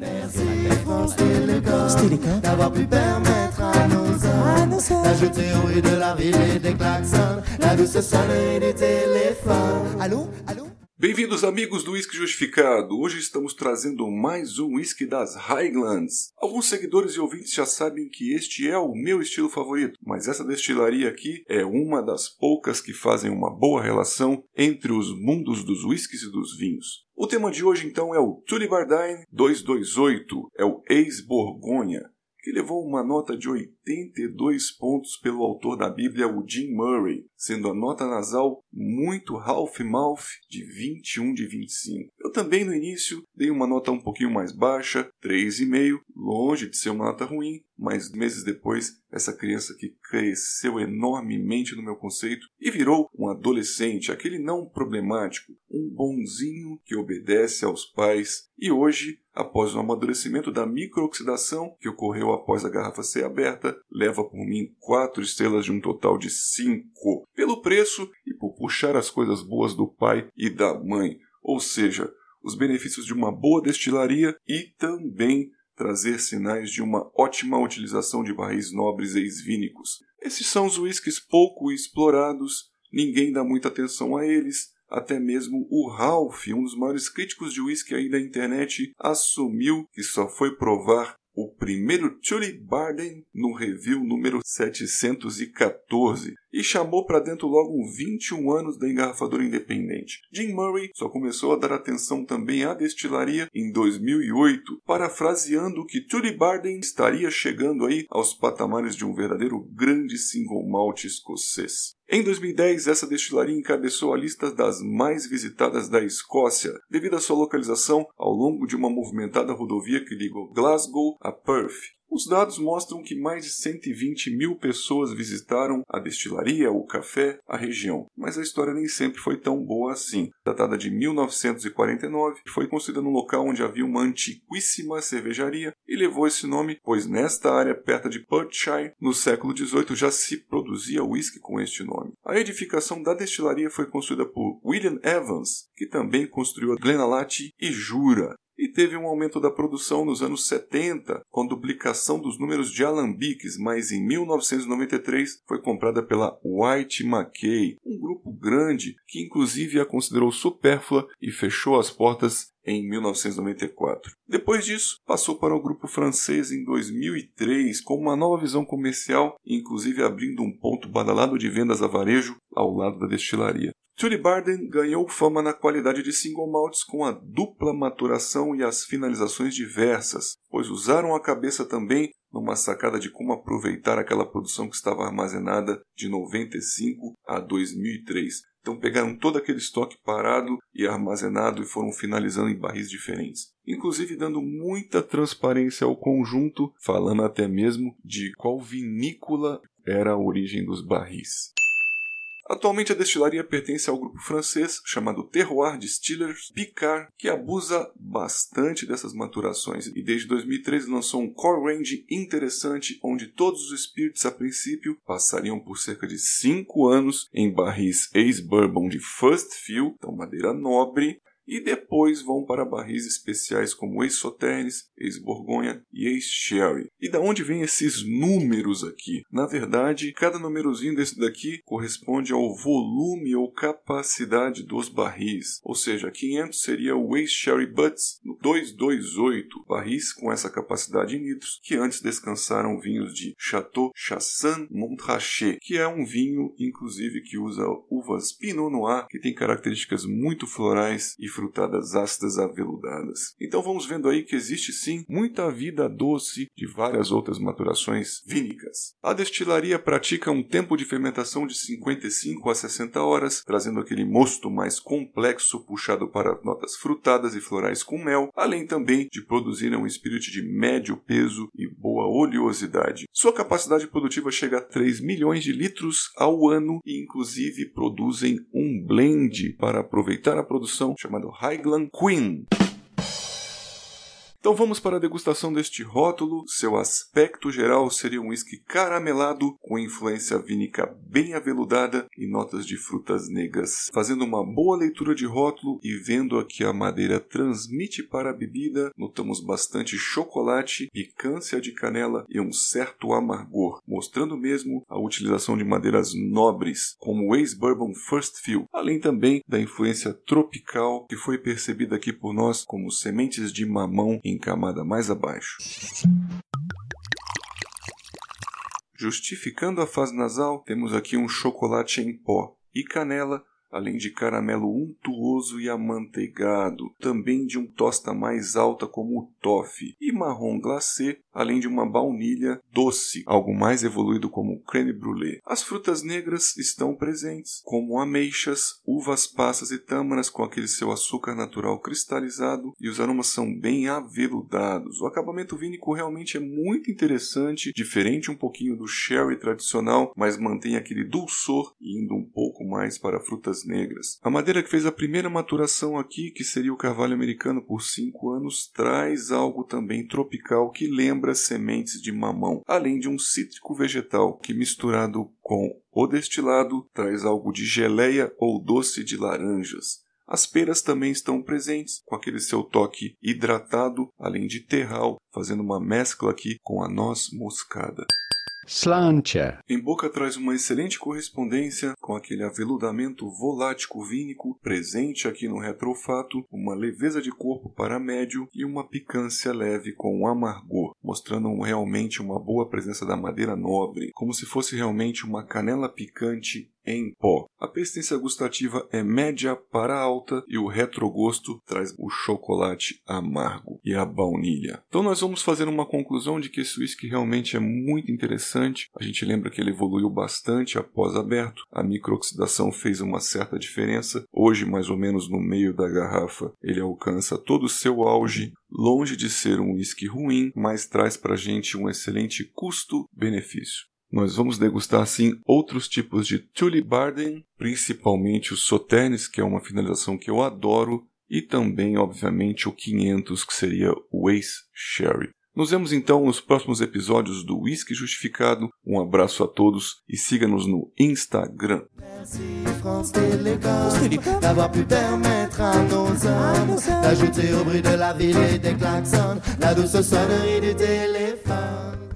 Merci France Télécom d'avoir pu permettre à nos hommes d'ajouter au bruit de la ville et des klaxons la douce sonnerie du téléphone. Allô Allô Bem-vindos, amigos do Whisky Justificado. Hoje estamos trazendo mais um whisky das Highlands. Alguns seguidores e ouvintes já sabem que este é o meu estilo favorito, mas essa destilaria aqui é uma das poucas que fazem uma boa relação entre os mundos dos whiskies e dos vinhos. O tema de hoje então é o Tullibardine 228, é o ex-Borgonha, que levou uma nota de 82 pontos pelo autor da Bíblia, o Jim Murray, sendo a nota nasal muito half-mouth de 21 de 25. Eu também no início dei uma nota um pouquinho mais baixa, 3,5, longe de ser uma nota ruim, mas meses depois essa criança que cresceu enormemente no meu conceito e virou um adolescente, aquele não problemático, um bonzinho que obedece aos pais e hoje após o amadurecimento da microoxidação que ocorreu após a garrafa ser aberta, leva por mim quatro estrelas de um total de cinco, pelo preço e por puxar as coisas boas do pai e da mãe, ou seja, os benefícios de uma boa destilaria e também trazer sinais de uma ótima utilização de barris nobres e esvínicos. Esses são os whiskies pouco explorados, ninguém dá muita atenção a eles, até mesmo o Ralph, um dos maiores críticos de whisky aí da internet, assumiu que só foi provar o primeiro Tully Barden no review número 714 e chamou para dentro logo 21 anos da engarrafadora independente. Jim Murray só começou a dar atenção também à destilaria em 2008, parafraseando que Tully Barden estaria chegando aí aos patamares de um verdadeiro grande single malt escocês. Em 2010, essa destilaria encabeçou a lista das mais visitadas da Escócia, devido à sua localização ao longo de uma movimentada rodovia que liga Glasgow a Perth. Os dados mostram que mais de 120 mil pessoas visitaram a destilaria, o café, a região, mas a história nem sempre foi tão boa assim. Datada de 1949, foi construída num local onde havia uma antiquíssima cervejaria e levou esse nome, pois nesta área perto de Perthshire, no século XVIII, já se produzia whisky com este nome. A edificação da destilaria foi construída por William Evans, que também construiu a Glenalati e Jura, e teve um aumento da produção nos anos 70, com duplicação dos números de alambiques, mas em 1993 foi comprada pela White Mackay, um grupo grande que inclusive a considerou supérflua e fechou as portas em 1994. Depois disso, passou para o grupo francês em 2003 com uma nova visão comercial, inclusive abrindo um ponto badalado de vendas a varejo ao lado da destilaria. Tully Barden ganhou fama na qualidade de single malts com a dupla maturação e as finalizações diversas, pois usaram a cabeça também numa sacada de como aproveitar aquela produção que estava armazenada de 95 a 2003. Então pegaram todo aquele estoque parado e armazenado e foram finalizando em barris diferentes. Inclusive dando muita transparência ao conjunto, falando até mesmo de qual vinícola era a origem dos barris. Atualmente a destilaria pertence ao grupo francês chamado Terroir Distillers Picard, que abusa bastante dessas maturações. E desde 2013 lançou um core range interessante onde todos os spirits a princípio passariam por cerca de 5 anos em barris ex-bourbon de first fill, então madeira nobre, e depois vão para barris especiais como ex-Sauternes, ex-Borgonha e ex-Sherry. E da onde vêm esses números aqui? Na verdade, cada númerozinho desse daqui corresponde ao volume ou capacidade dos barris. Ou seja, 500 seria o ex-Sherry Butts, 228 barris com essa capacidade em litros, que antes descansaram vinhos de Chateau Chassagne Montrachet, que é um vinho, inclusive, que usa uvas Pinot Noir, que tem características muito florais e frutadas ácidas aveludadas. Então vamos vendo aí que existe sim muita vida doce de várias outras maturações vínicas. A destilaria pratica um tempo de fermentação de 55 a 60 horas, trazendo aquele mosto mais complexo puxado para notas frutadas e florais com mel, além também de produzir um espírito de médio peso e boa oleosidade. Sua capacidade produtiva chega a 3 milhões de litros ao ano e inclusive produzem um blend para aproveitar a produção chamado Highland Queen. Então vamos para a degustação deste rótulo. Seu aspecto geral seria um whisky caramelado com influência vínica bem aveludada e notas de frutas negras. Fazendo uma boa leitura de rótulo e vendo a que a madeira transmite para a bebida, notamos bastante chocolate, picância de canela e um certo amargor, mostrando mesmo a utilização de madeiras nobres, como o ex-bourbon First Fill, além também da influência tropical que foi percebida aqui por nós como sementes de mamão em camada mais abaixo. Justificando a fase nasal, temos aqui um chocolate em pó e canela além de caramelo untuoso e amanteigado, também de um tosta mais alta como o toffee, e marrom glacé, além de uma baunilha doce, algo mais evoluído como o creme brulee. As frutas negras estão presentes, como ameixas, uvas passas e tâmaras com aquele seu açúcar natural cristalizado, e os aromas são bem aveludados. O acabamento vínico realmente é muito interessante, diferente um pouquinho do sherry tradicional, mas mantém aquele dulçor, indo um pouco mais para frutas negras. A madeira que fez a primeira maturação aqui, que seria o carvalho americano por 5 anos, traz algo também tropical que lembra sementes de mamão, além de um cítrico vegetal que misturado com o destilado traz algo de geleia ou doce de laranjas. As peras também estão presentes, com aquele seu toque hidratado, além de terral, fazendo uma mescla aqui com a noz moscada. Slantia. Em boca traz uma excelente correspondência com aquele aveludamento volático vínico presente aqui no retrofato, uma leveza de corpo para médio e uma picância leve com amargor, mostrando realmente uma boa presença da madeira nobre, como se fosse realmente uma canela picante em pó. A persistência gustativa é média para alta e o retrogosto traz o chocolate amargo e a baunilha. Então nós vamos fazer uma conclusão de que esse whisky realmente é muito interessante. A gente lembra que ele evoluiu bastante após aberto. A microoxidação fez uma certa diferença. Hoje, mais ou menos no meio da garrafa, ele alcança todo o seu auge. Longe de ser um whisky ruim, mas traz para a gente um excelente custo-benefício. Nós vamos degustar sim outros tipos de Tully Barden, principalmente o Sauternes, que é uma finalização que eu adoro, e também, obviamente, o 500, que seria o Ace Sherry. Nos vemos então nos próximos episódios do Whisky Justificado. Um abraço a todos e siga-nos no Instagram. d'avoir pu permettre à nos hommes d'ajouter au bruit de la ville et des klaxons la douce sonnerie du téléphone.